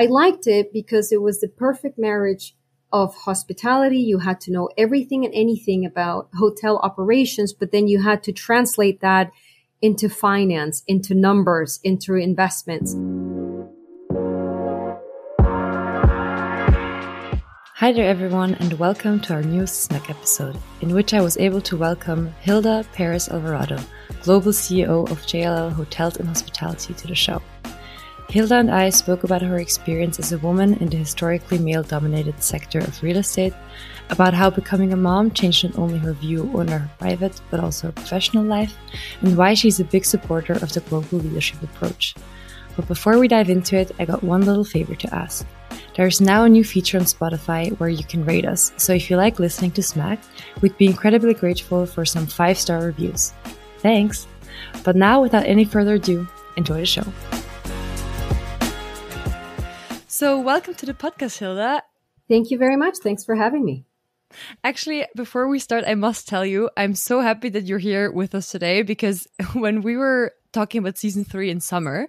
I liked it because it was the perfect marriage of hospitality. You had to know everything and anything about hotel operations, but then you had to translate that into finance, into numbers, into investments. Hi there, everyone, and welcome to our new snack episode, in which I was able to welcome Gilda Perez Alvarado, Global CEO of JLL Hotels and Hospitality, to the show. Gilda and I spoke about her experience as a woman in the historically male dominated sector of real estate, about how becoming a mom changed not only her view on her private but also her professional life, and why she's a big supporter of the global leadership approach. But before we dive into it, I got one little favor to ask. There's now a new feature on Spotify where you can rate us, so if you like listening to Smack, we'd be incredibly grateful for some 5 star reviews. Thanks! But now, without any further ado, enjoy the show. So, welcome to the podcast, Gilda. Thank you very much. Thanks for having me. Actually, before we start, I must tell you, I'm so happy that you're here with us today because when we were talking about season three in summer,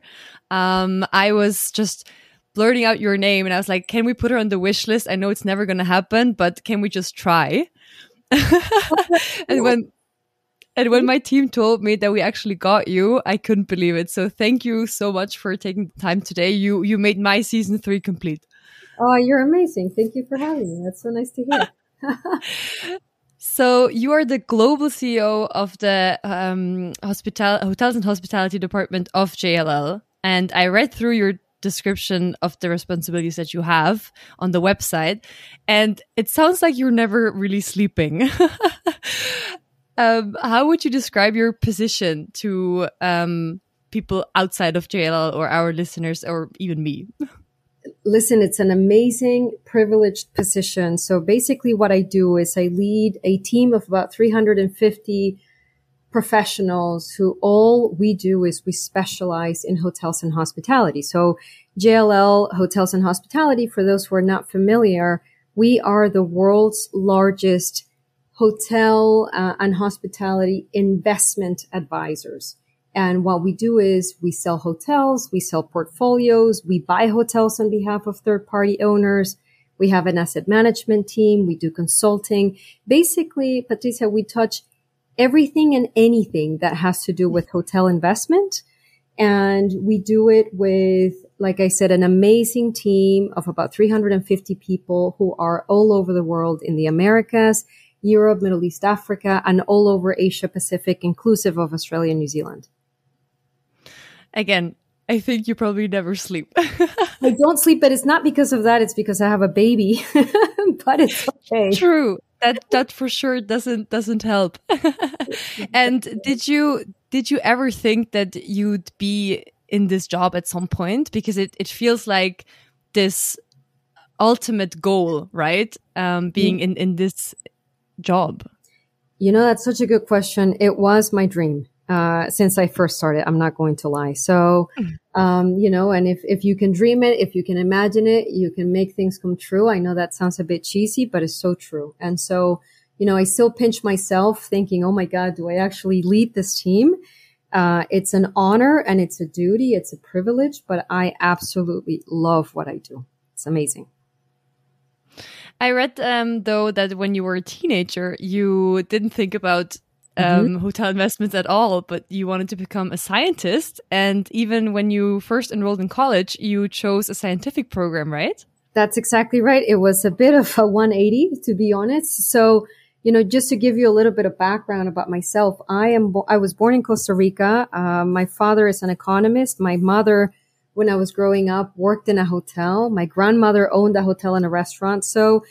um, I was just blurting out your name and I was like, can we put her on the wish list? I know it's never going to happen, but can we just try? and when and when my team told me that we actually got you, I couldn't believe it. So thank you so much for taking the time today. You you made my season 3 complete. Oh, you're amazing. Thank you for having me. That's so nice to hear. so you are the global CEO of the um, hospital hotels and hospitality department of JLL, and I read through your description of the responsibilities that you have on the website and it sounds like you're never really sleeping um, how would you describe your position to um, people outside of jll or our listeners or even me listen it's an amazing privileged position so basically what i do is i lead a team of about 350 professionals who all we do is we specialize in hotels and hospitality. So JLL Hotels and Hospitality, for those who are not familiar, we are the world's largest hotel uh, and hospitality investment advisors. And what we do is we sell hotels, we sell portfolios, we buy hotels on behalf of third party owners. We have an asset management team. We do consulting. Basically, Patricia, we touch everything and anything that has to do with hotel investment. And we do it with, like I said, an amazing team of about 350 people who are all over the world in the Americas, Europe, Middle East, Africa, and all over Asia Pacific, inclusive of Australia and New Zealand. Again, I think you probably never sleep. I don't sleep, but it's not because of that. It's because I have a baby, but it's okay. True that that for sure doesn't doesn't help. and did you did you ever think that you'd be in this job at some point? Because it it feels like this ultimate goal, right? Um, being mm. in in this job. You know, that's such a good question. It was my dream. Uh, since I first started. I'm not going to lie. So, mm. um, you know, and if, if you can dream it, if you can imagine it, you can make things come true. I know that sounds a bit cheesy, but it's so true. And so, you know, I still pinch myself thinking, oh my God, do I actually lead this team? Uh, it's an honor and it's a duty. It's a privilege, but I absolutely love what I do. It's amazing. I read, um, though, that when you were a teenager, you didn't think about Mm-hmm. um, mm-hmm. hotel investments at all, but you wanted to become a scientist. And even when you first enrolled in college, you chose a scientific program, right? That's exactly right. It was a bit of a 180, to be honest. So, you know, just to give you a little bit of background about myself, I am, bo- I was born in Costa Rica. Uh, my father is an economist. My mother, when I was growing up, worked in a hotel. My grandmother owned a hotel and a restaurant. So,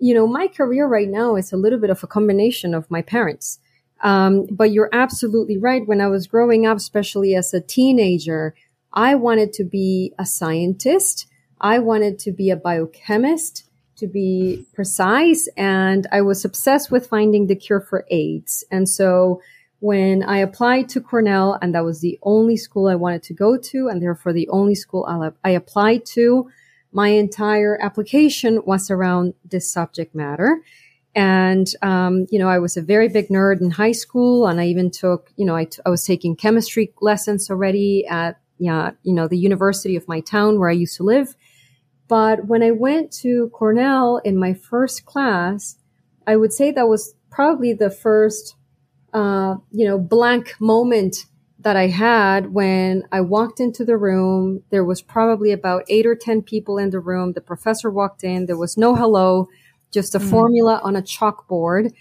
you know, my career right now is a little bit of a combination of my parents. Um, but you're absolutely right. When I was growing up, especially as a teenager, I wanted to be a scientist. I wanted to be a biochemist, to be precise. And I was obsessed with finding the cure for AIDS. And so when I applied to Cornell, and that was the only school I wanted to go to, and therefore the only school I applied to, my entire application was around this subject matter. And, um, you know, I was a very big nerd in high school and I even took, you know, I, t- I was taking chemistry lessons already at, yeah, you know, the university of my town where I used to live. But when I went to Cornell in my first class, I would say that was probably the first, uh, you know, blank moment that I had when I walked into the room. There was probably about eight or 10 people in the room. The professor walked in. There was no hello, just a mm. formula on a chalkboard.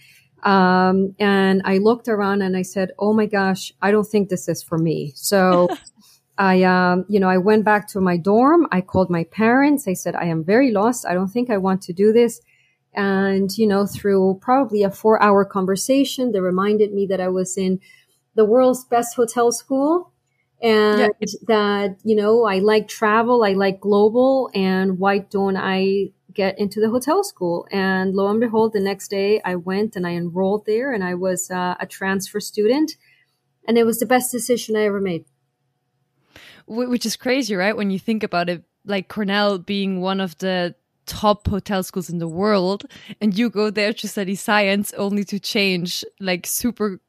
Um, and I looked around and I said, Oh my gosh, I don't think this is for me. So I, um, you know, I went back to my dorm. I called my parents. I said, I am very lost. I don't think I want to do this. And, you know, through probably a four hour conversation, they reminded me that I was in the world's best hotel school and yeah. that, you know, I like travel. I like global and why don't I get into the hotel school? And lo and behold, the next day I went and I enrolled there and I was uh, a transfer student and it was the best decision I ever made which is crazy, right? When you think about it, like Cornell being one of the top hotel schools in the world, and you go there to study science only to change like super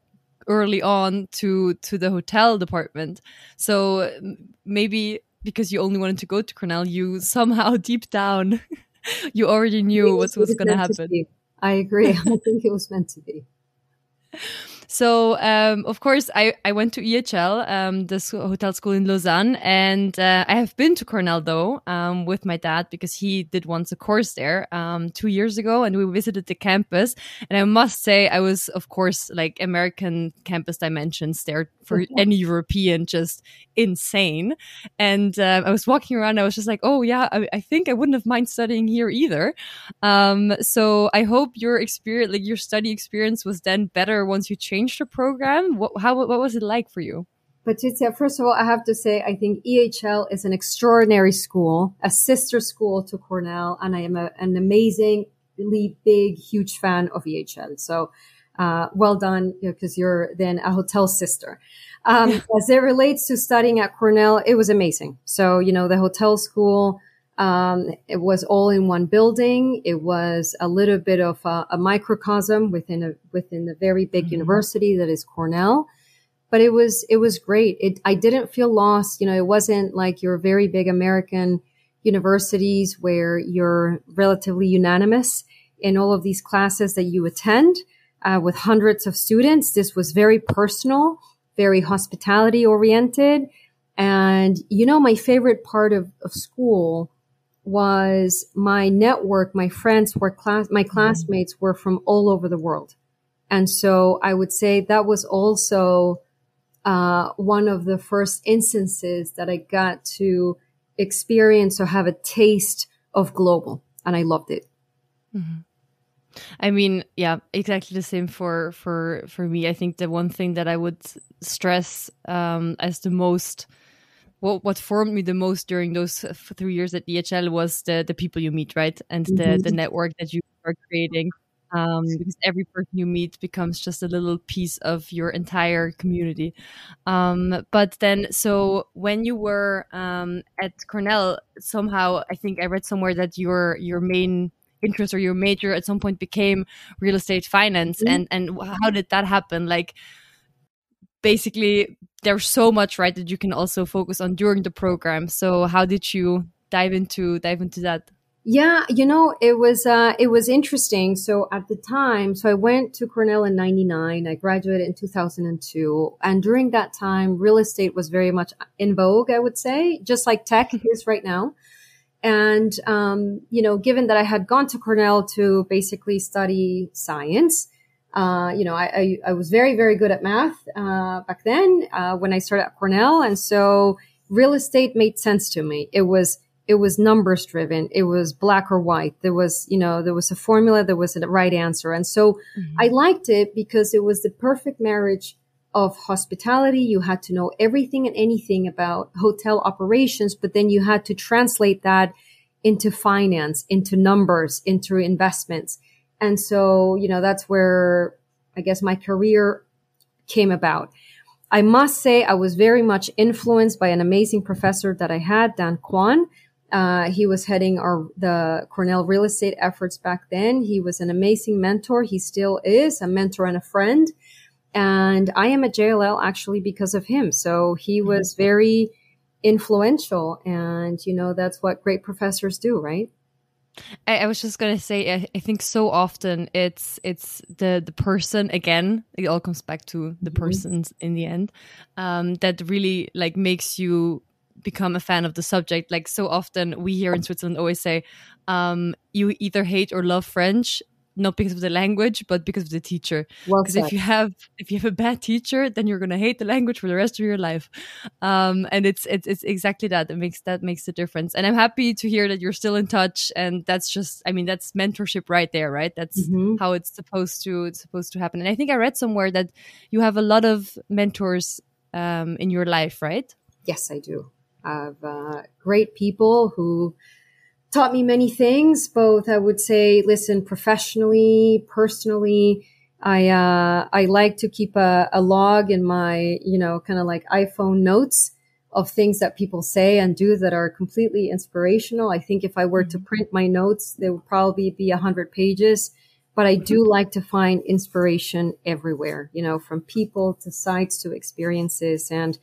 early on to to the hotel department. So maybe because you only wanted to go to Cornell, you somehow deep down you already knew what was going to happen. I agree. I think it was meant to be. So, um, of course, I, I went to EHL, um, the hotel school in Lausanne, and uh, I have been to Cornell though um, with my dad because he did once a course there um, two years ago, and we visited the campus. And I must say, I was, of course, like American campus dimensions there for any European, just insane. And uh, I was walking around, I was just like, oh yeah, I, I think I wouldn't have mind studying here either. Um, so I hope your experience, like your study experience, was then better once you changed the program? What, how, what was it like for you? Patricia, first of all, I have to say, I think EHL is an extraordinary school, a sister school to Cornell, and I am a, an amazingly big, huge fan of EHL. So, uh, well done, because you are then a hotel sister. Um, as it relates to studying at Cornell, it was amazing. So, you know, the hotel school, um, it was all in one building. It was a little bit of a, a microcosm within a within the very big mm-hmm. university that is Cornell. But it was it was great. It I didn't feel lost. You know, it wasn't like your very big American universities where you're relatively unanimous in all of these classes that you attend uh, with hundreds of students. This was very personal, very hospitality oriented. And you know, my favorite part of, of school was my network, my friends were class, my mm-hmm. classmates were from all over the world. And so I would say that was also uh, one of the first instances that I got to experience or have a taste of global. And I loved it. Mm-hmm. I mean, yeah, exactly the same for for for me. I think the one thing that I would stress um, as the most what what formed me the most during those three years at EHL was the the people you meet, right, and the mm-hmm. the network that you are creating. Um, because every person you meet becomes just a little piece of your entire community. Um, but then, so when you were um, at Cornell, somehow I think I read somewhere that your your main interest or your major at some point became real estate finance, mm-hmm. and and how did that happen? Like basically there's so much right that you can also focus on during the program. So how did you dive into dive into that? Yeah you know it was uh it was interesting. So at the time so i went to cornell in 99 i graduated in 2002 and during that time real estate was very much in vogue i would say just like tech is right now. And um, you know given that i had gone to cornell to basically study science uh, you know, I, I, I, was very, very good at math uh, back then uh, when I started at Cornell, and so real estate made sense to me. It was it was numbers driven. It was black or white. There was you know there was a formula. There was a right answer, and so mm-hmm. I liked it because it was the perfect marriage of hospitality. You had to know everything and anything about hotel operations, but then you had to translate that into finance, into numbers, into investments. And so, you know, that's where I guess my career came about. I must say I was very much influenced by an amazing professor that I had, Dan Quan. Uh, he was heading our the Cornell real estate efforts back then. He was an amazing mentor. He still is a mentor and a friend. And I am at JLL actually because of him. So he mm-hmm. was very influential. And, you know, that's what great professors do, right? I, I, was just gonna say, I, I, think so often it's it's the the person again. It all comes back to the mm-hmm. persons in the end um, that really like makes you become a fan of the subject. Like so often we here in Switzerland always say, um, you either hate or love French, not because of the language but because of the teacher. Because well if you have if you have a bad teacher then you're going to hate the language for the rest of your life. Um, and it's, it's it's exactly that. It makes that makes the difference. And i'm happy to hear that you're still in touch and that's just i mean that's mentorship right there right? That's mm-hmm. how it's supposed to it's supposed to happen. And i think i read somewhere that you have a lot of mentors um, in your life right? Yes i do. I have uh, great people who taught me many things, both I would say, listen, professionally, personally. I, uh, I like to keep a, a log in my, you know, kind of like iPhone notes of things that people say and do that are completely inspirational. I think if I were to mm-hmm. print my notes, they would probably be a hundred pages, but I do like to find inspiration everywhere, you know, from people to sites to experiences. And,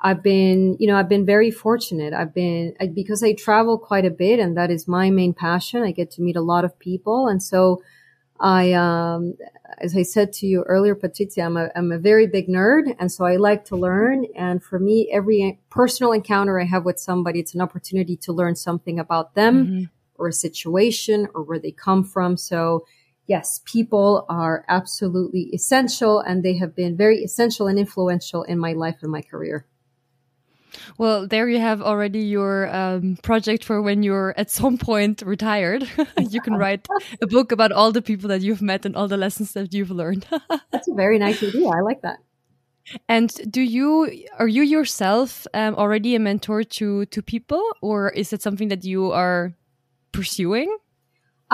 I've been, you know, I've been very fortunate. I've been, I, because I travel quite a bit and that is my main passion. I get to meet a lot of people. And so I, um, as I said to you earlier, Patricia, I'm a, I'm a very big nerd. And so I like to learn. And for me, every personal encounter I have with somebody, it's an opportunity to learn something about them mm-hmm. or a situation or where they come from. So, yes, people are absolutely essential and they have been very essential and influential in my life and my career. Well, there you have already your um, project for when you're at some point retired. you can write a book about all the people that you've met and all the lessons that you've learned. That's a very nice idea. I like that. And do you are you yourself um, already a mentor to to people, or is it something that you are pursuing?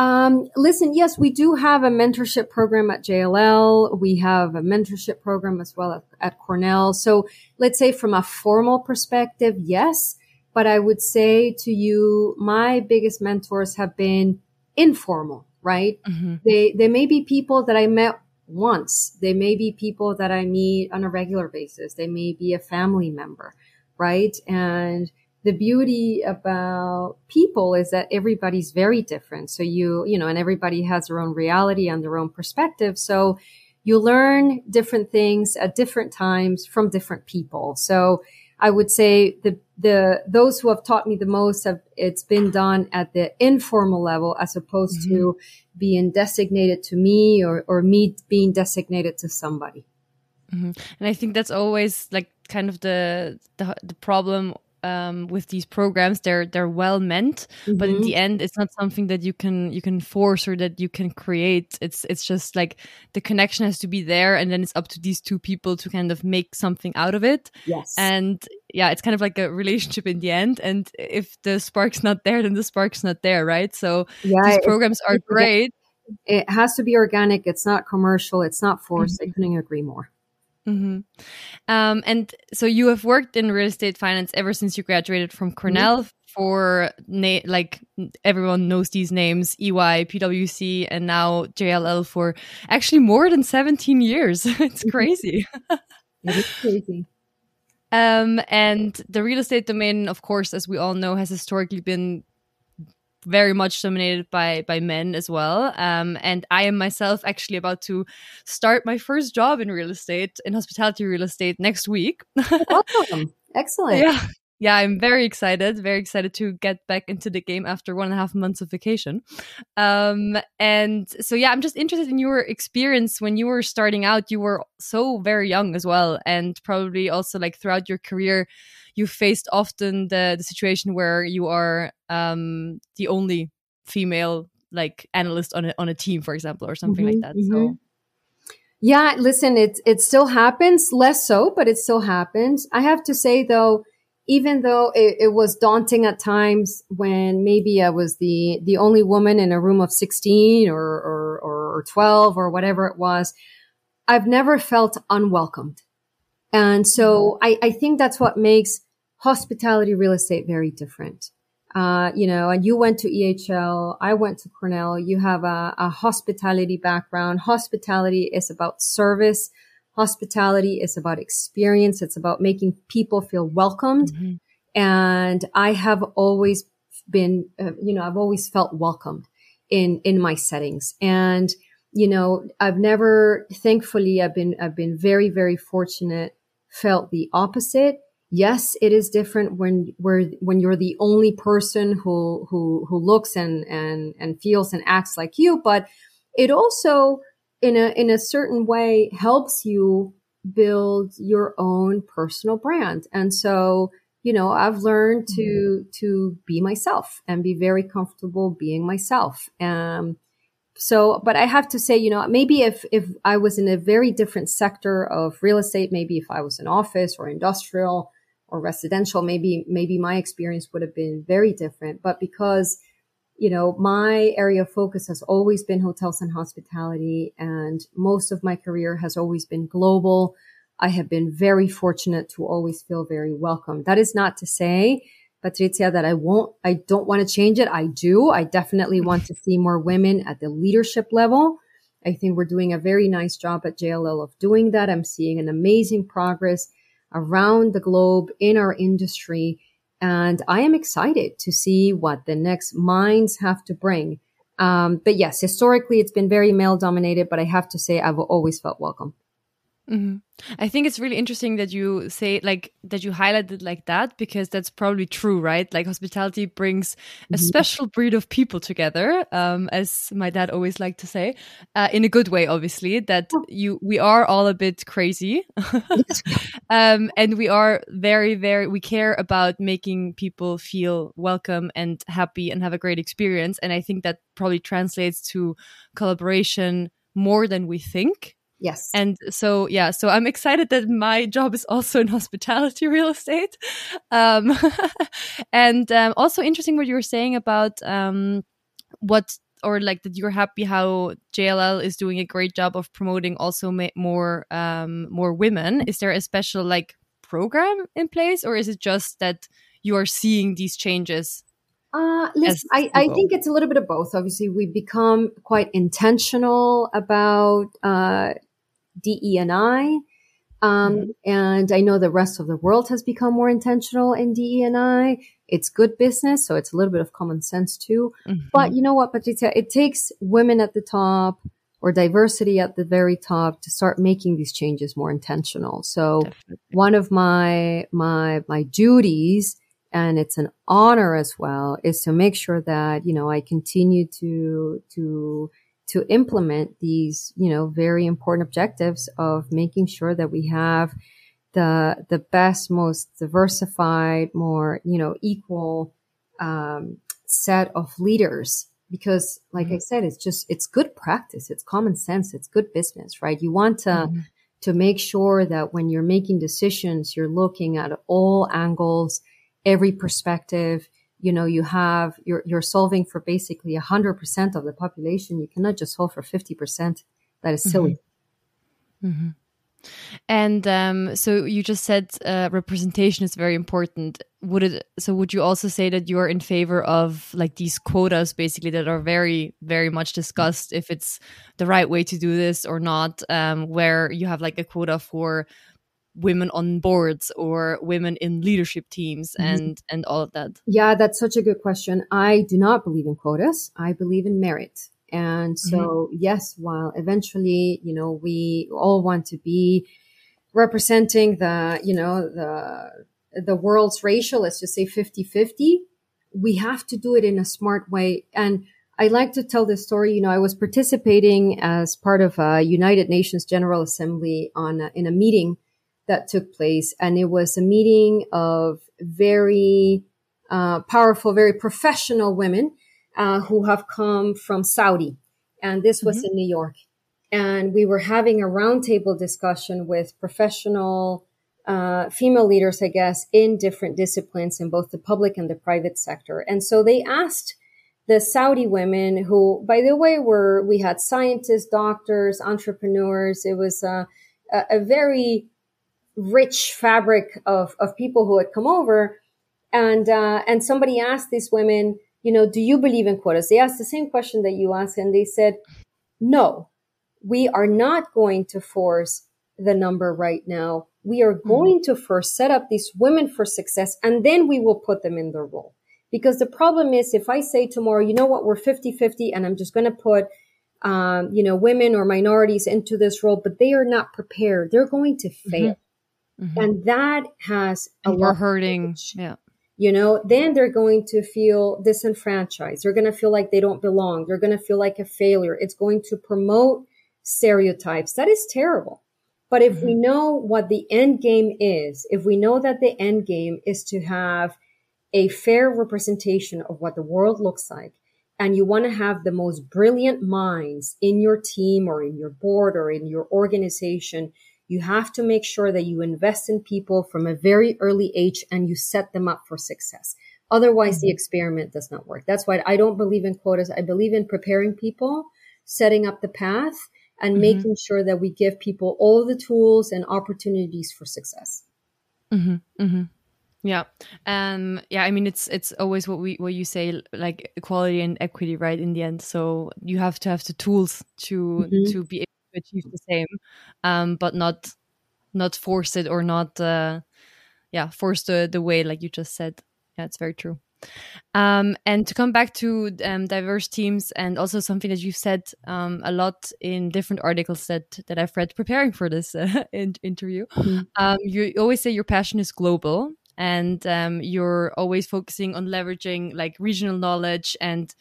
Um, listen, yes, we do have a mentorship program at JLL. We have a mentorship program as well at, at Cornell. So let's say from a formal perspective, yes. But I would say to you, my biggest mentors have been informal, right? Mm-hmm. They, they may be people that I met once. They may be people that I meet on a regular basis. They may be a family member, right? And the beauty about people is that everybody's very different. So you, you know, and everybody has their own reality and their own perspective. So you learn different things at different times from different people. So I would say the, the, those who have taught me the most have, it's been done at the informal level as opposed mm-hmm. to being designated to me or, or me being designated to somebody. Mm-hmm. And I think that's always like kind of the, the, the problem um, with these programs they're they're well meant mm-hmm. but in mm-hmm. the end it's not something that you can you can force or that you can create. It's it's just like the connection has to be there and then it's up to these two people to kind of make something out of it. Yes. And yeah it's kind of like a relationship in the end. And if the spark's not there then the spark's not there right? So yeah, these programs are great. it has to be organic. It's not commercial. It's not forced. Mm-hmm. i couldn't agree more Mm-hmm. Um, and so you have worked in real estate finance ever since you graduated from Cornell. For na- like everyone knows these names, EY, PwC, and now JLL for actually more than seventeen years. it's mm-hmm. crazy. it is crazy. Um, and the real estate domain, of course, as we all know, has historically been very much dominated by by men as well. Um, and I am myself actually about to start my first job in real estate, in hospitality real estate, next week. awesome! Excellent. Yeah, yeah, I'm very excited. Very excited to get back into the game after one and a half months of vacation. Um, and so yeah, I'm just interested in your experience when you were starting out. You were so very young as well, and probably also like throughout your career you faced often the the situation where you are um, the only female like analyst on a on a team, for example, or something mm-hmm, like that. Mm-hmm. So. Yeah, listen, it it still happens, less so, but it still happens. I have to say though, even though it, it, was daunting at times when maybe I was the the only woman in a room of sixteen or or, or twelve or whatever it was, I've never felt unwelcomed. And so mm-hmm. I, I think that's what makes hospitality real estate very different. Uh, you know, and you went to EHL, I went to Cornell. You have a, a hospitality background. Hospitality is about service. Hospitality is about experience. It's about making people feel welcomed. Mm-hmm. And I have always been, uh, you know, I've always felt welcomed in, in my settings. And, you know, I've never, thankfully, I've been, I've been very, very fortunate, felt the opposite. Yes, it is different when, where, when you're the only person who, who, who looks and, and, and feels and acts like you, but it also, in a, in a certain way helps you build your own personal brand. And so, you know, I've learned to, mm-hmm. to be myself and be very comfortable being myself. Um, so, but I have to say, you know, maybe if, if I was in a very different sector of real estate, maybe if I was in office or industrial or residential, maybe, maybe my experience would have been very different. But because, you know, my area of focus has always been hotels and hospitality and most of my career has always been global. I have been very fortunate to always feel very welcome. That is not to say, Patricia, that I won't, I don't want to change it. I do. I definitely want to see more women at the leadership level. I think we're doing a very nice job at JLL of doing that. I'm seeing an amazing progress around the globe in our industry. And I am excited to see what the next minds have to bring. Um, but yes, historically, it's been very male dominated, but I have to say I've always felt welcome. Mm-hmm. I think it's really interesting that you say like that you highlighted like that because that's probably true, right? Like hospitality brings a mm-hmm. special breed of people together, um, as my dad always liked to say, uh, in a good way, obviously. That you we are all a bit crazy, um, and we are very very we care about making people feel welcome and happy and have a great experience, and I think that probably translates to collaboration more than we think Yes. And so, yeah, so I'm excited that my job is also in hospitality real estate. Um, and um, also interesting what you were saying about um, what, or like that you're happy how JLL is doing a great job of promoting also more, um, more women. Is there a special like program in place or is it just that you are seeing these changes uh, listen, I, I, think it's a little bit of both. Obviously, we've become quite intentional about uh, DE&I. Um, mm-hmm. and I know the rest of the world has become more intentional in DE&I. It's good business, so it's a little bit of common sense too. Mm-hmm. But you know what, Patricia? It takes women at the top or diversity at the very top to start making these changes more intentional. So Definitely. one of my, my, my duties, and it's an honor as well, is to make sure that, you know, I continue to, to to implement these, you know, very important objectives of making sure that we have the the best, most diversified, more you know, equal um, set of leaders. Because, like mm-hmm. I said, it's just it's good practice, it's common sense, it's good business, right? You want to mm-hmm. to make sure that when you're making decisions, you're looking at all angles, every perspective you know, you have, you're, you're solving for basically 100% of the population. You cannot just solve for 50%. That is silly. Mm-hmm. Mm-hmm. And um, so you just said uh, representation is very important. Would it? So would you also say that you are in favor of like these quotas, basically that are very, very much discussed if it's the right way to do this or not? Um, where you have like a quota for women on boards or women in leadership teams mm-hmm. and mm-hmm. and all of that yeah that's such a good question i do not believe in quotas i believe in merit and so mm-hmm. yes while eventually you know we all want to be representing the you know the the world's ratio let's just say 50 50 we have to do it in a smart way and I like to tell this story. You know, I was participating as part of a United Nations General Assembly on a, in a meeting that took place. And it was a meeting of very uh, powerful, very professional women uh, who have come from Saudi. And this was mm-hmm. in New York. And we were having a roundtable discussion with professional uh, female leaders, I guess, in different disciplines in both the public and the private sector. And so they asked the Saudi women, who, by the way, were we had scientists, doctors, entrepreneurs. It was a, a, a very rich fabric of, of people who had come over. And, uh, and somebody asked these women, you know, do you believe in quotas? They asked the same question that you asked and they said, no, we are not going to force the number right now. we are going mm-hmm. to first set up these women for success and then we will put them in their role. Because the problem is if I say tomorrow, you know what, we're 50 50 and I'm just going to put, um, you know, women or minorities into this role, but they are not prepared. They're going to mm-hmm. fail. Mm-hmm. Mm-hmm. And that has a we're hurting. Yeah. You know, then they're going to feel disenfranchised. They're going to feel like they don't belong. They're going to feel like a failure. It's going to promote stereotypes. That is terrible. But if mm-hmm. we know what the end game is, if we know that the end game is to have a fair representation of what the world looks like, and you want to have the most brilliant minds in your team or in your board or in your organization, you have to make sure that you invest in people from a very early age and you set them up for success. Otherwise, mm-hmm. the experiment does not work. That's why I don't believe in quotas. I believe in preparing people, setting up the path, and mm-hmm. making sure that we give people all the tools and opportunities for success. Mm-hmm. mm-hmm. Yeah. Um yeah, I mean it's it's always what we what you say like equality and equity right in the end. So you have to have the tools to mm-hmm. to be able to achieve the same um but not not force it or not uh yeah, force the the way like you just said. Yeah, it's very true. Um, and to come back to um, diverse teams, and also something that you've said um, a lot in different articles that that I've read preparing for this uh, in interview, mm. you always say your passion is global, and um, you're always focusing on leveraging like regional knowledge and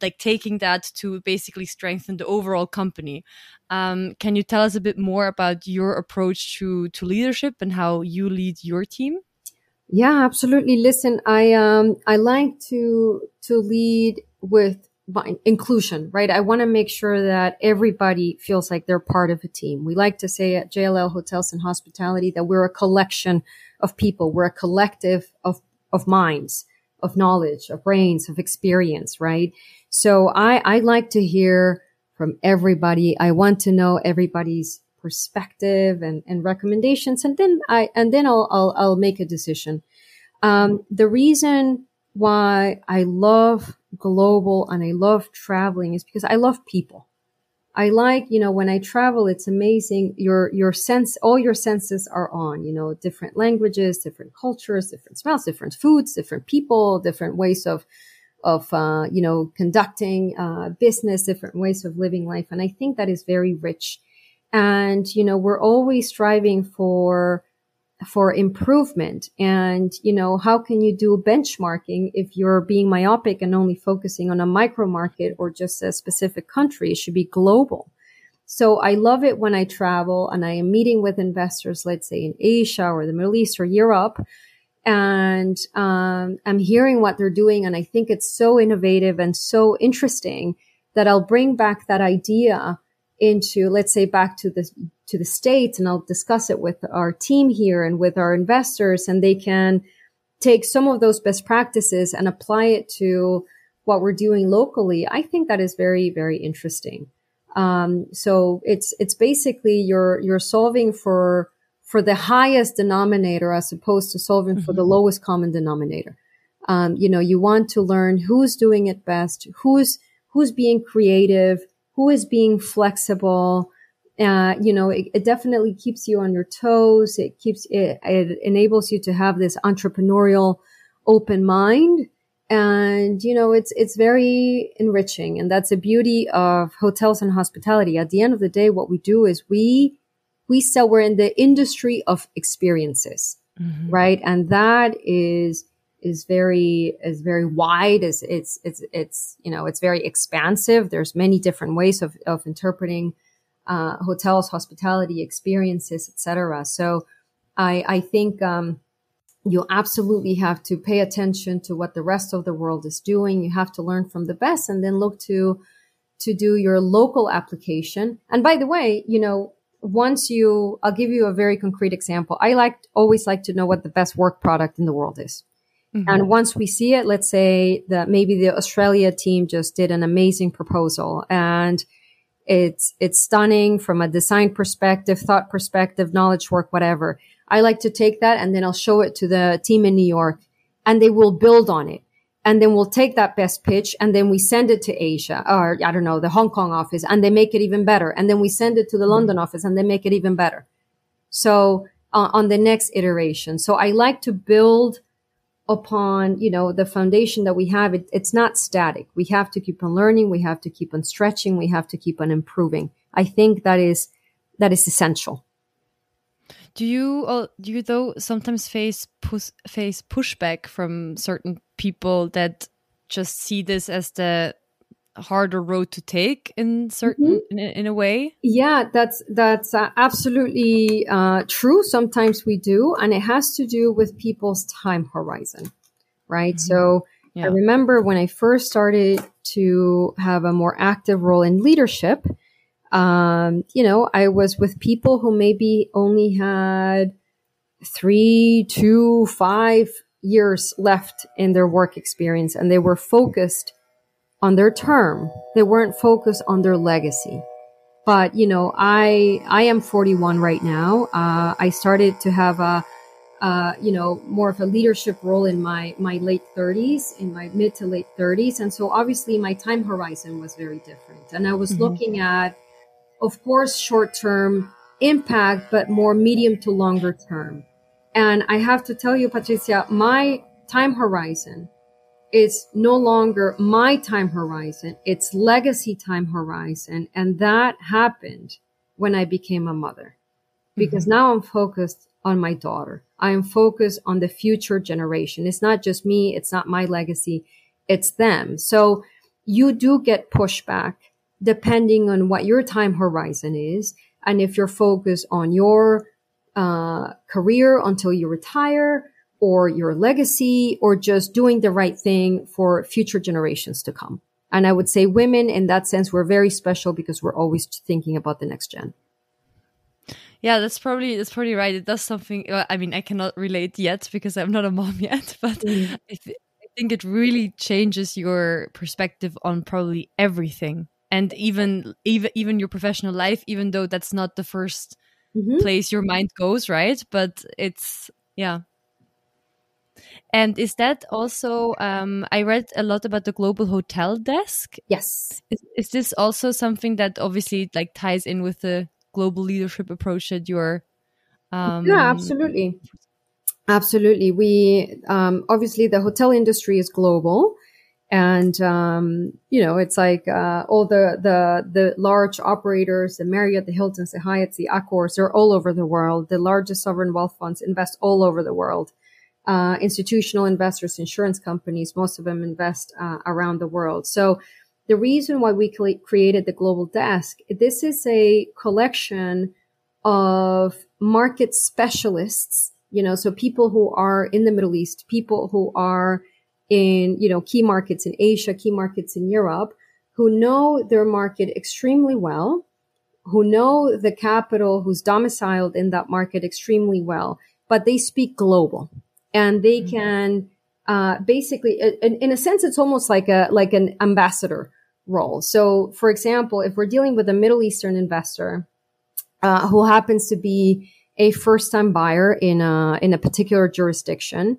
like taking that to basically strengthen the overall company. Um, can you tell us a bit more about your approach to to leadership and how you lead your team? Yeah, absolutely. Listen, I um I like to to lead with inclusion, right? I want to make sure that everybody feels like they're part of a team. We like to say at JLL Hotels and Hospitality that we're a collection of people. We're a collective of of minds, of knowledge, of brains, of experience, right? So I I like to hear from everybody. I want to know everybody's perspective and, and recommendations. And then I, and then I'll, I'll, I'll make a decision. Um, the reason why I love global and I love traveling is because I love people. I like, you know, when I travel, it's amazing. Your, your sense, all your senses are on, you know, different languages, different cultures, different smells, different foods, different people, different ways of, of, uh, you know, conducting, uh, business, different ways of living life. And I think that is very rich and, you know, we're always striving for, for improvement. And, you know, how can you do benchmarking if you're being myopic and only focusing on a micro market or just a specific country? It should be global. So I love it when I travel and I am meeting with investors, let's say in Asia or the Middle East or Europe. And um, I'm hearing what they're doing. And I think it's so innovative and so interesting that I'll bring back that idea into, let's say back to the, to the States and I'll discuss it with our team here and with our investors and they can take some of those best practices and apply it to what we're doing locally. I think that is very, very interesting. Um, so it's, it's basically you're, you're solving for, for the highest denominator as opposed to solving mm-hmm. for the mm-hmm. lowest common denominator. Um, you know, you want to learn who's doing it best, who's, who's being creative, who is being flexible. Uh, you know, it, it, definitely keeps you on your toes. It keeps it, it enables you to have this entrepreneurial open mind. And, you know, it's, it's very enriching. And that's the beauty of hotels and hospitality. At the end of the day, what we do is we, we sell, we're in the industry of experiences, mm-hmm. right? And that is, is very is very wide is it's it's it's you know it's very expansive. There's many different ways of of interpreting uh, hotels hospitality experiences etc so i i think um, you absolutely have to pay attention to what the rest of the world is doing. You have to learn from the best and then look to to do your local application. And by the way you know once you i'll give you a very concrete example. I like always like to know what the best work product in the world is Mm-hmm. And once we see it, let's say that maybe the Australia team just did an amazing proposal and it's, it's stunning from a design perspective, thought perspective, knowledge work, whatever. I like to take that and then I'll show it to the team in New York and they will build on it. And then we'll take that best pitch and then we send it to Asia or I don't know, the Hong Kong office and they make it even better. And then we send it to the mm-hmm. London office and they make it even better. So uh, on the next iteration. So I like to build upon, you know, the foundation that we have. It, it's not static. We have to keep on learning. We have to keep on stretching. We have to keep on improving. I think that is, that is essential. Do you uh, do you though sometimes face push, face pushback from certain people that just see this as the harder road to take in certain mm -hmm. in, a, in, a, way yeah that's that's uh, absolutely uh, true sometimes we do and it has to do with people's time horizon right mm -hmm. so yeah. i remember when i first started to have a more active role in leadership um, you know, I was with people who maybe only had three, two, five years left in their work experience and they were focused on their term. They weren't focused on their legacy. But, you know, I, I am 41 right now. Uh, I started to have a, uh, you know, more of a leadership role in my, my late 30s, in my mid to late 30s. And so obviously my time horizon was very different. And I was mm-hmm. looking at, of course, short term impact, but more medium to longer term. And I have to tell you, Patricia, my time horizon is no longer my time horizon. It's legacy time horizon. And that happened when I became a mother because mm-hmm. now I'm focused on my daughter. I am focused on the future generation. It's not just me. It's not my legacy. It's them. So you do get pushback depending on what your time horizon is. And if you're focused on your uh, career until you retire or your legacy or just doing the right thing for future generations to come. And I would say women in that sense, we're very special because we're always thinking about the next gen. Yeah, that's probably that's probably right. It does something. I mean, I cannot relate yet because I'm not a mom yet, but mm. I, th I think it really changes your perspective on probably everything and even even even your professional life even though that's not the 1st mm -hmm. place your mind goes right but it's yeah and is that also um, i read a lot about the global hotel desk. Yes. Is, is this also something that obviously like ties in with the global leadership approach that you're um, yeah absolutely. Absolutely. We um, obviously the hotel industry is global and um, you know it's like uh, all the the the large operators the marriott the hiltons the hyatts the accors they're all over the world. The largest sovereign wealth funds invest all over the world uh, institutional investors insurance companies most of them invest uh, around the world. So the reason why we created the global desk this is a collection of market specialists you know so people who are in the middle east people who are in, you know, key markets in Asia, key markets in Europe, who know their market extremely well, who know the capital who's domiciled in that market extremely well, but they speak global and they mm-hmm. can uh, basically, in, in a sense, it's almost like a like an ambassador role. So, for example, if we're dealing with a Middle Eastern investor uh, who happens to be a first time buyer in a in a particular jurisdiction,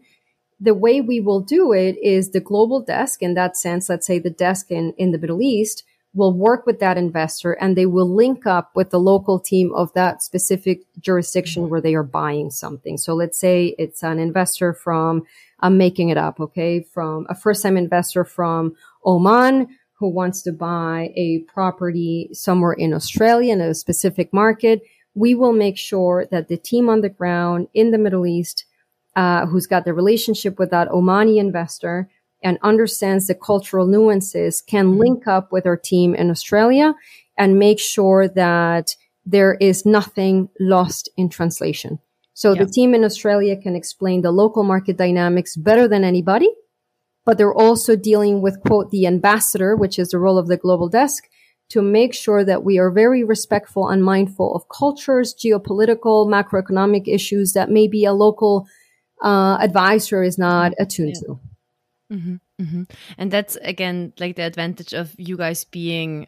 the way we will do it is the global desk in that sense, let's say the desk in, in the Middle East will work with that investor and they will link up with the local team of that specific jurisdiction where they are buying something. So let's say it's an investor from, I'm making it up, okay, from a first time investor from Oman who wants to buy a property somewhere in Australia in a specific market. We will make sure that the team on the ground in the Middle East uh, who's got the relationship with that Omani investor and understands the cultural nuances can mm-hmm. link up with our team in Australia and make sure that there is nothing lost in translation. So yeah. the team in Australia can explain the local market dynamics better than anybody, but they're also dealing with quote, the ambassador, which is the role of the global desk to make sure that we are very respectful and mindful of cultures, geopolitical, macroeconomic issues that maybe a local uh, advisor is not attuned yeah. to. Mm-hmm, mm-hmm. And that's again like the advantage of you guys being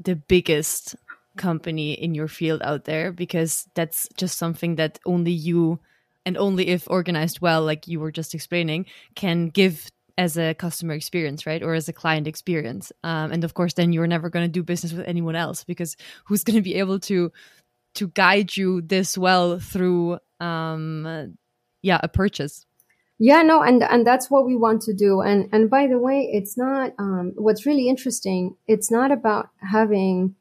the biggest company in your field out there because that's just something that only you and only if organized well like you were just explaining can give as a customer experience right or as a client experience um, and of course then you're never going to do business with anyone else because who's going to be able to to guide you this well through um, yeah, a purchase. Yeah, no, and and that's what we want to do. And and by the way, it's not. Um, what's really interesting. It's not about having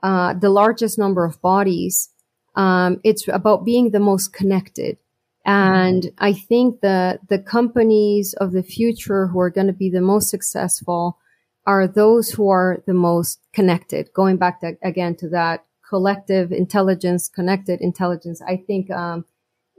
uh, the largest number of bodies. Um, it's about being the most connected. And I think the the companies of the future who are going to be the most successful are those who are the most connected. Going back to, again to that collective intelligence, connected intelligence. I think um,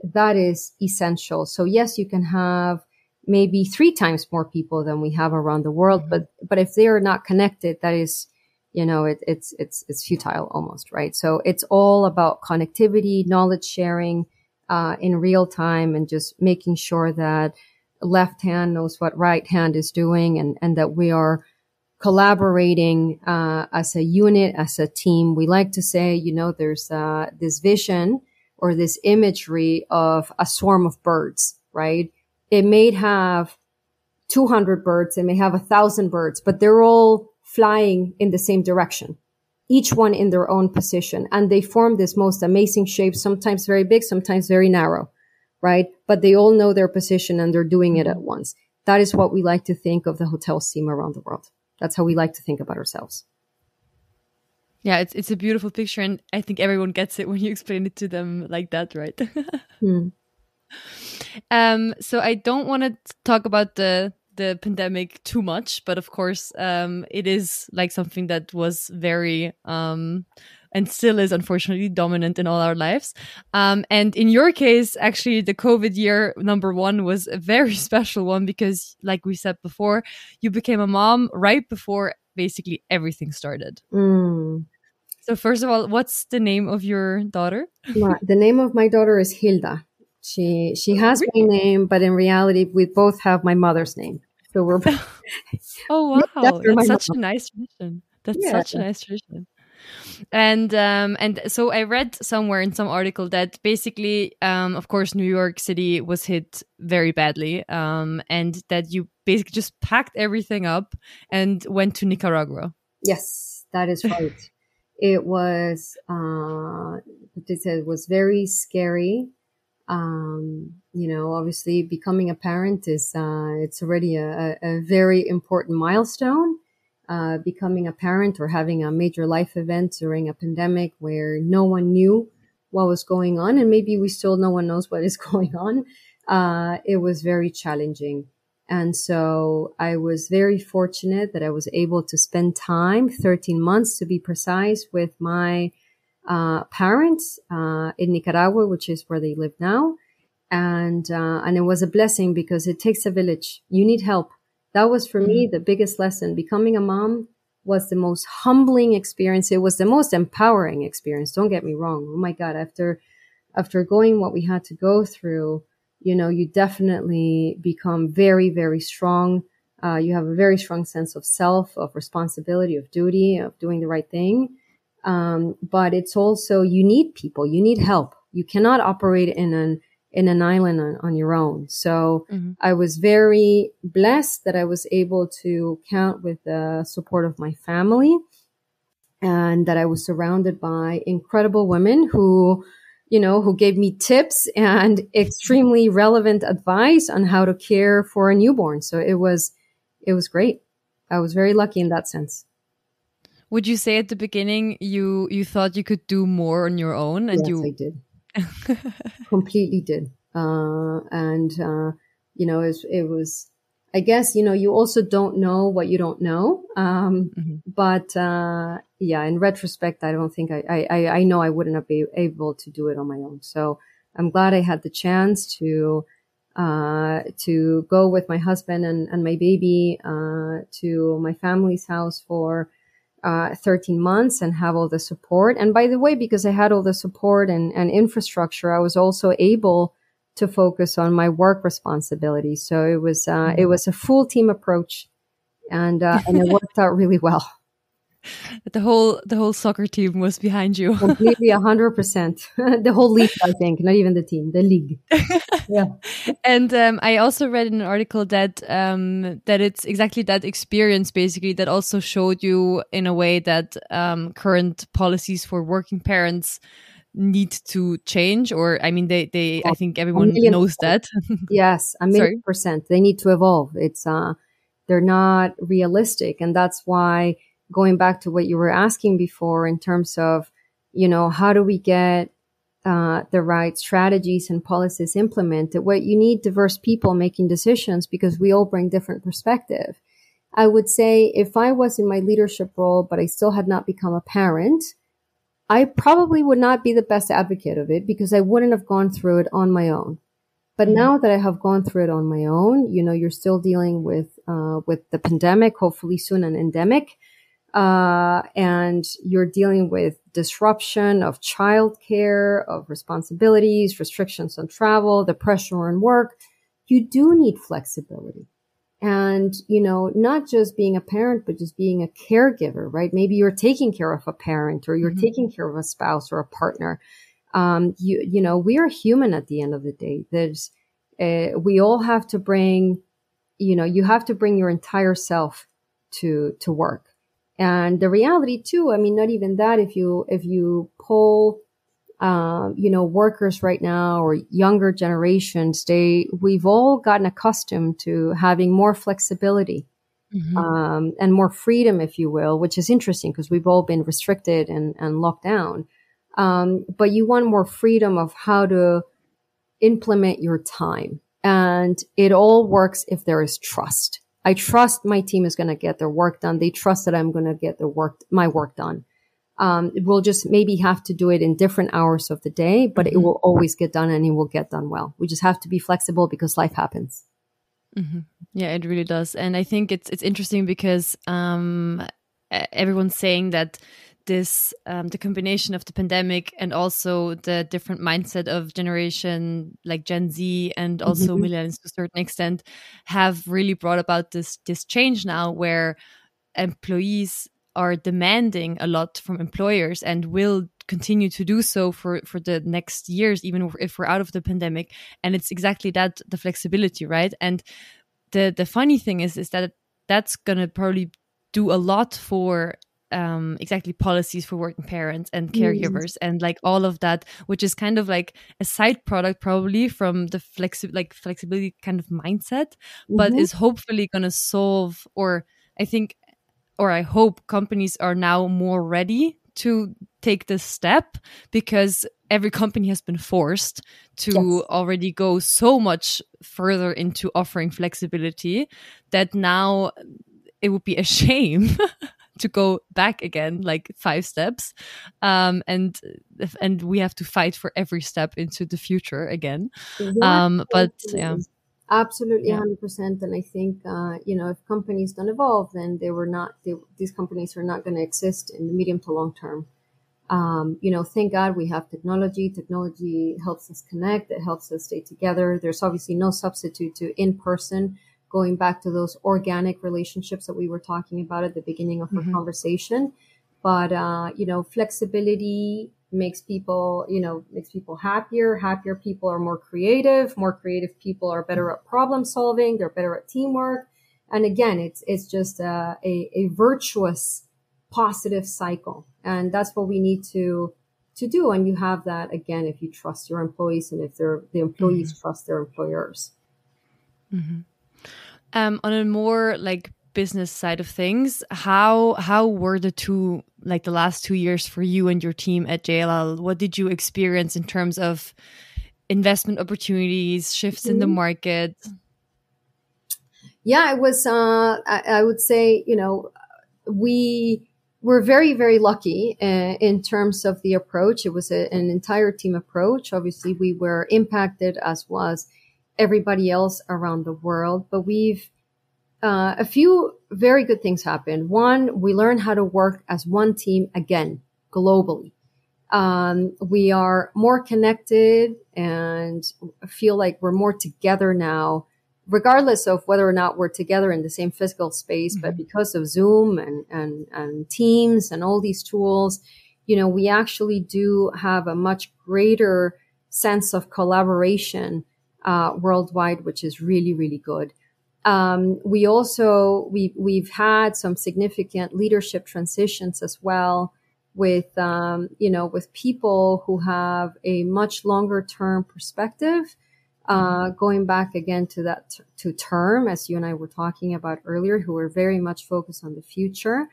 that is essential. So yes, you can have maybe three times more people than we have around the world, mm-hmm. but, but if they are not connected, that is, you know, it, it's, it's, it's futile almost, right? So it's all about connectivity, knowledge sharing, uh, in real time and just making sure that left hand knows what right hand is doing and, and that we are collaborating, uh, as a unit, as a team. We like to say, you know, there's, uh, this vision or this imagery of a swarm of birds, right? It may have 200 birds, it may have a thousand birds, but they're all flying in the same direction, each one in their own position. And they form this most amazing shape, sometimes very big, sometimes very narrow, right? But they all know their position and they're doing it at once. That is what we like to think of the hotel team around the world. That's how we like to think about ourselves. Yeah, it's it's a beautiful picture, and I think everyone gets it when you explain it to them like that, right? hmm. Um, so I don't want to talk about the the pandemic too much, but of course, um, it is like something that was very um and still is unfortunately dominant in all our lives. Um, and in your case, actually, the COVID year number one was a very special one because, like we said before, you became a mom right before basically everything started. Mm. So first of all, what's the name of your daughter? the name of my daughter is Gilda. She she has really? my name, but in reality, we both have my mother's name. So we're. oh wow, that's such mom. a nice tradition. That's yeah. such a nice tradition. And um and so I read somewhere in some article that basically um of course New York City was hit very badly um and that you basically just packed everything up and went to Nicaragua. Yes, that is right. It was, uh, it was very scary. Um, you know, obviously becoming a parent is, uh, it's already a, a, very important milestone. Uh, becoming a parent or having a major life event during a pandemic where no one knew what was going on. And maybe we still, no one knows what is going on. Uh, it was very challenging. And so I was very fortunate that I was able to spend time, 13 months to be precise, with my uh, parents uh, in Nicaragua, which is where they live now. And, uh, and it was a blessing because it takes a village. You need help. That was for mm-hmm. me the biggest lesson. Becoming a mom was the most humbling experience. It was the most empowering experience. Don't get me wrong. Oh my God. After, after going what we had to go through, you know, you definitely become very, very strong. Uh, you have a very strong sense of self, of responsibility, of duty, of doing the right thing. Um, but it's also, you need people, you need help. You cannot operate in an, in an island on, on your own. So mm-hmm. I was very blessed that I was able to count with the support of my family and that I was surrounded by incredible women who, you know, who gave me tips and extremely relevant advice on how to care for a newborn. So it was, it was great. I was very lucky in that sense. Would you say at the beginning you you thought you could do more on your own, and yes, you? I did. Completely did. Uh, and uh, you know, it, it was I guess, you know, you also don't know what you don't know. Um, mm-hmm. but, uh, yeah, in retrospect, I don't think I, I, I know I wouldn't have been able to do it on my own. So I'm glad I had the chance to, uh, to go with my husband and, and my baby, uh, to my family's house for, uh, 13 months and have all the support. And by the way, because I had all the support and, and infrastructure, I was also able to focus on my work responsibilities. So it was uh, it mm-hmm. was a full team approach, and uh, and it worked out really well. The whole the whole soccer team was behind you. Completely, hundred percent. The whole league, I think, not even the team, the league. Yeah. and um, I also read in an article that um, that it's exactly that experience, basically, that also showed you in a way that um, current policies for working parents need to change or i mean they they i think everyone knows percent. that. Yes a million percent. They need to evolve. It's uh they're not realistic and that's why going back to what you were asking before in terms of you know how do we get uh, the right strategies and policies implemented? What you need diverse people making decisions because we all bring different perspective. I would say if i was in my leadership role but i still had not become a parent I probably would not be the best advocate of it because I wouldn't have gone through it on my own. But mm-hmm. now that I have gone through it on my own, you know, you're still dealing with uh, with the pandemic, hopefully soon an endemic, uh, and you're dealing with disruption of childcare, of responsibilities, restrictions on travel, the pressure on work. You do need flexibility and you know not just being a parent but just being a caregiver right? Maybe you're taking care of a parent or you're mm-hmm. taking care of a spouse or a partner. Um, you you know we are human at the end of the day. There's uh, we all have to bring you know you have to bring your entire self to to work. And the reality too i mean not even that if you if you pull um, you know, workers right now or younger generations, they, we've all gotten accustomed to having more flexibility. Mm-hmm. Um, and more freedom, if you will, which is interesting because we've all been restricted and, and locked down. Um, but you want more freedom of how to implement your time. And it all works if there is trust. I trust my team is going to get their work done. They trust that I'm going to get the work, my work done. Um, we'll just maybe have to do it in different hours of the day, but mm-hmm. it will always get done and it will get done well. We just have to be flexible because life happens. Mm-hmm. Yeah, it really does, and I think it's it's interesting because um, everyone's saying that this um, the combination of the pandemic and also the different mindset of generation like Gen Z and also mm-hmm. millennials to a certain extent have really brought about this this change now where employees are demanding a lot from employers and will continue to do so for for the next years even if we're out of the pandemic and it's exactly that the flexibility right and the the funny thing is is that that's going to probably do a lot for um, exactly policies for working parents and mm-hmm. caregivers mm. and like all of that, which is kind of like a side product probably from the flexi- like flexibility kind of mindset, mm-hmm. but is hopefully going to solve or I think or I hope companies are now more ready to take this step because every company has been forced to yes. already go so much further into offering flexibility that now it would be a shame to go back again like five steps. Um, and and we have to fight for every step into the future again. Um, but yeah Absolutely, yeah. 100%. And I think, uh, you know, if companies don't evolve, then they were not, they, these companies are not going to exist in the medium to long term. Um, you know, thank God we have technology. Technology helps us connect. It helps us stay together. There's obviously no substitute to in person, going back to those organic relationships that we were talking about at the beginning of mm-hmm. our conversation. But, uh, you know, flexibility, makes people, you know, makes people happier. Happier people are more creative. More creative people are better at problem solving. They're better at teamwork. And again, it's, it's just a, a, a virtuous, positive cycle. And that's what we need to, to do. And you have that again if you trust your employees and if they're, the employees mm-hmm. trust their employers. Mm-hmm. Um, on a more like business side of things, how how were the two like the last two years for you and your team at JLL? What did you experience in terms of investment opportunities, shifts in the mm-hmm. market? Yeah, it was. Uh, I, I, would say, you know, we were very, very lucky uh, in terms of the approach. It was a, an entire team approach. Obviously, we were impacted as was everybody else around the world, but we've uh, a few very good things happened. One, we learned how to work as one team again, globally. Um, we are more connected and feel like we're more together now, regardless of whether or not we're together in the same physical space. Mm-hmm. But because of Zoom and, and, and Teams and all these tools, you know, we actually do have a much greater sense of collaboration uh, worldwide, which is really, really good. Um, we also we we've had some significant leadership transitions as well. with, um, you know, with people who have a much longer term perspective. Uh, going back again to that t- to term, as you and I were talking about earlier, who are very much focused on the future.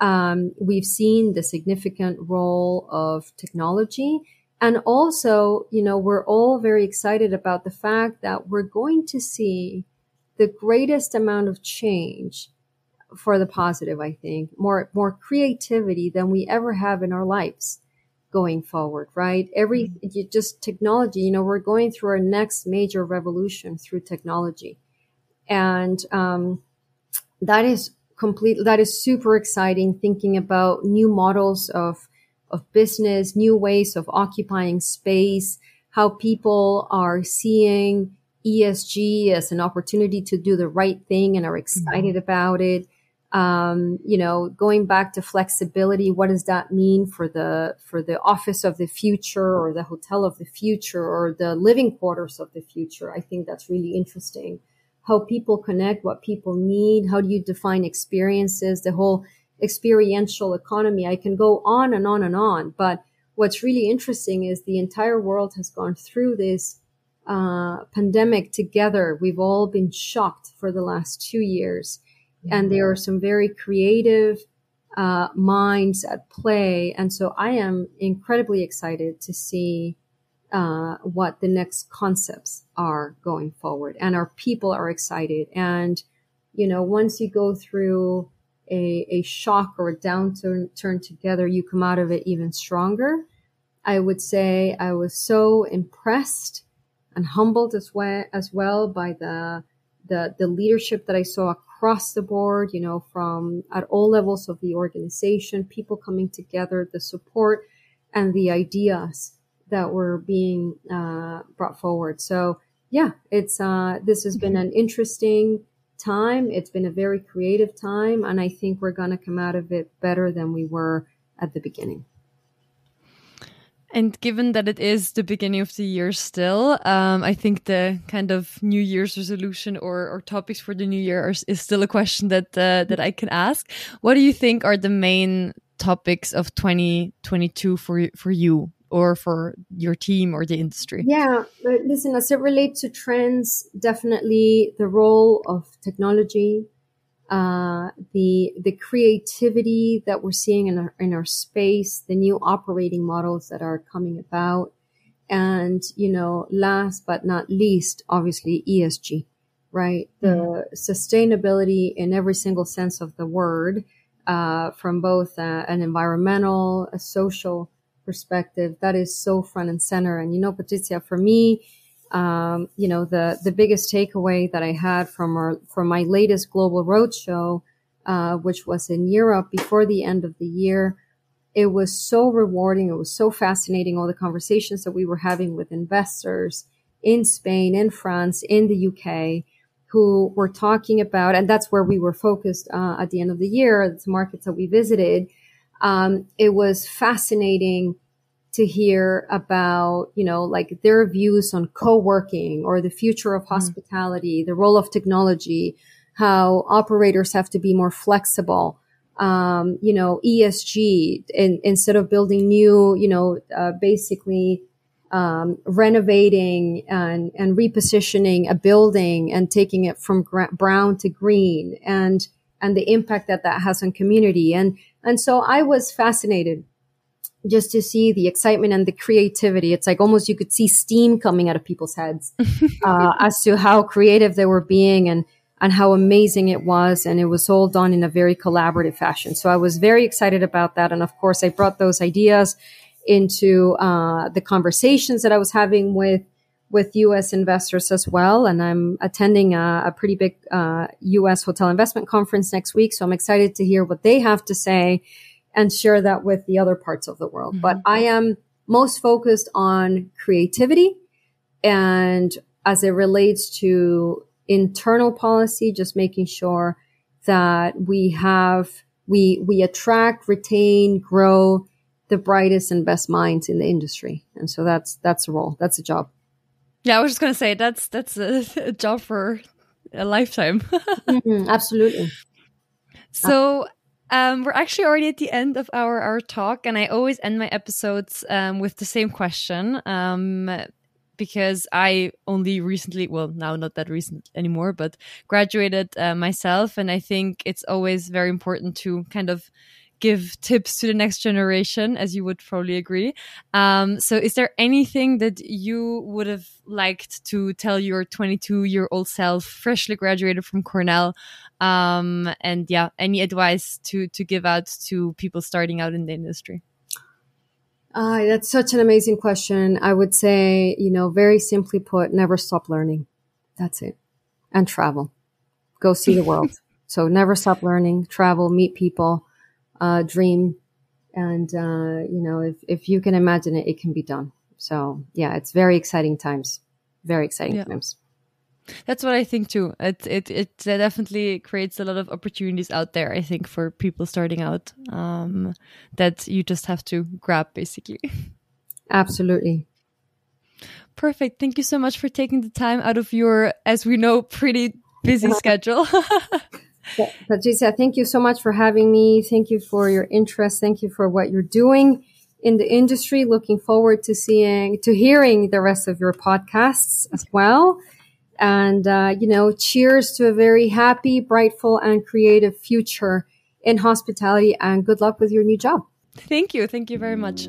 Um, we've seen the significant role of technology. And also, you know, we're all very excited about the fact that we're going to see the greatest amount of change for the positive, I think, more, more creativity than we ever have in our lives going forward, right? Every, mm-hmm. just technology, you know, we're going through our next major revolution through technology. And, um, that is complete, that is super exciting thinking about new models of, of business, new ways of occupying space, how people are seeing ESG as an opportunity to do the right thing and are excited mm-hmm. about it. Um, you know, going back to flexibility, what does that mean for the for the office of the future or the hotel of the future or the living quarters of the future? I think that's really interesting. How people connect, what people need, how do you define experiences, the whole experiential economy. I can go on and on and on, but what's really interesting is the entire world has gone through this uh, pandemic together. We've all been shocked for the last two years. And there are some very creative uh, minds at play. And so I am incredibly excited to see uh, what the next concepts are going forward. And our people are excited. And, you know, once you go through a, a shock or a downturn turn together, you come out of it even stronger. I would say I was so impressed and humbled as well as well by the the the leadership that I saw across the board. You know, from at all levels of the organization, people coming together, the support, and the ideas that were being uh, brought forward. So yeah, it's uh, this has been an interesting time. It's been a very creative time, and I think we're going to come out of it better than we were at the beginning. And given that it is the beginning of the year still, um, I think the kind of New Year's resolution or, or topics for the new year are, is still a question that uh, that I can ask. What do you think are the main topics of 2022 for for you or for your team or the industry? Yeah, listen, as it relates to trends, definitely the role of technology, uh, the the creativity that we're seeing in our, in our space, the new operating models that are coming about, and you know, last but not least, obviously ESG, right? Mm-hmm. The sustainability in every single sense of the word, uh, from both uh, an environmental, a social perspective, that is so front and center. And you know, Patricia, for me, um, you know, the, the biggest takeaway that I had from our, from my latest global roadshow, uh, which was in Europe before the end of the year, it was so rewarding. It was so fascinating. All the conversations that we were having with investors in Spain, in France, in the UK, who were talking about, and that's where we were focused uh, at the end of the year, the markets that we visited. Um, it was fascinating to hear about, you know, like their views on co-working or the future of mm-hmm. hospitality, mm. the role of technology, how operators have to be more flexible. Um, you know, ESG in, instead of building new, you know, uh, basically, um, renovating and, and repositioning a building and taking it from gra- brown to green and, and the impact that that has on community. And, and so I was fascinated just to see the excitement and the creativity. It's like almost you could see steam coming out of people's heads uh, as to how creative they were being and and how amazing it was. And it was all done in a very collaborative fashion. So I was very excited about that. And of course, I brought those ideas into uh, the conversations that I was having with with U.S. investors as well. And I'm attending a, a pretty big uh, U.S. hotel investment conference next week. So I'm excited to hear what they have to say and share that with the other parts of the world. Mm-hmm. But I am most focused on creativity and as it relates to internal policy, just making sure that we have, we, we attract, retain, grow the brightest and best minds in the industry. And so that's, that's a role. That's a job. Yeah, I was just going to say that's, that's a, a, job for a lifetime. mm-hmm, absolutely. So um, we're actually already at the end of our our talk, and I always end my episodes um, with the same question. Um, because I only recently, well, now not that recent anymore, but graduated uh, myself, and I think it's always very important to kind of give tips to the next generation, as you would probably agree. Um, so, is there anything that you would have liked to tell your 22 year old self, freshly graduated from Cornell? Um, and yeah, any advice to to give out to people starting out in the industry? Uh, that's such an amazing question. I would say, you know, very simply put, never stop learning. That's it. And travel. Go see the world. so never stop learning, travel, meet people uh, dream. And, uh, you know, if, if you can imagine it, it can be done. So yeah, it's very exciting times. Very exciting yeah. times. That's what I think too. It, it it definitely creates a lot of opportunities out there. I think for people starting out, um, that you just have to grab basically. Absolutely. Perfect. Thank you so much for taking the time out of your, as we know, pretty busy schedule. Patricia, thank you so much for having me. Thank you for your interest. Thank you for what you're doing in the industry. Looking forward to seeing, to hearing the rest of your podcasts as well. And, uh, you know, cheers to a very happy, brightful, and creative future in hospitality and good luck with your new job. Thank you. Thank you very much.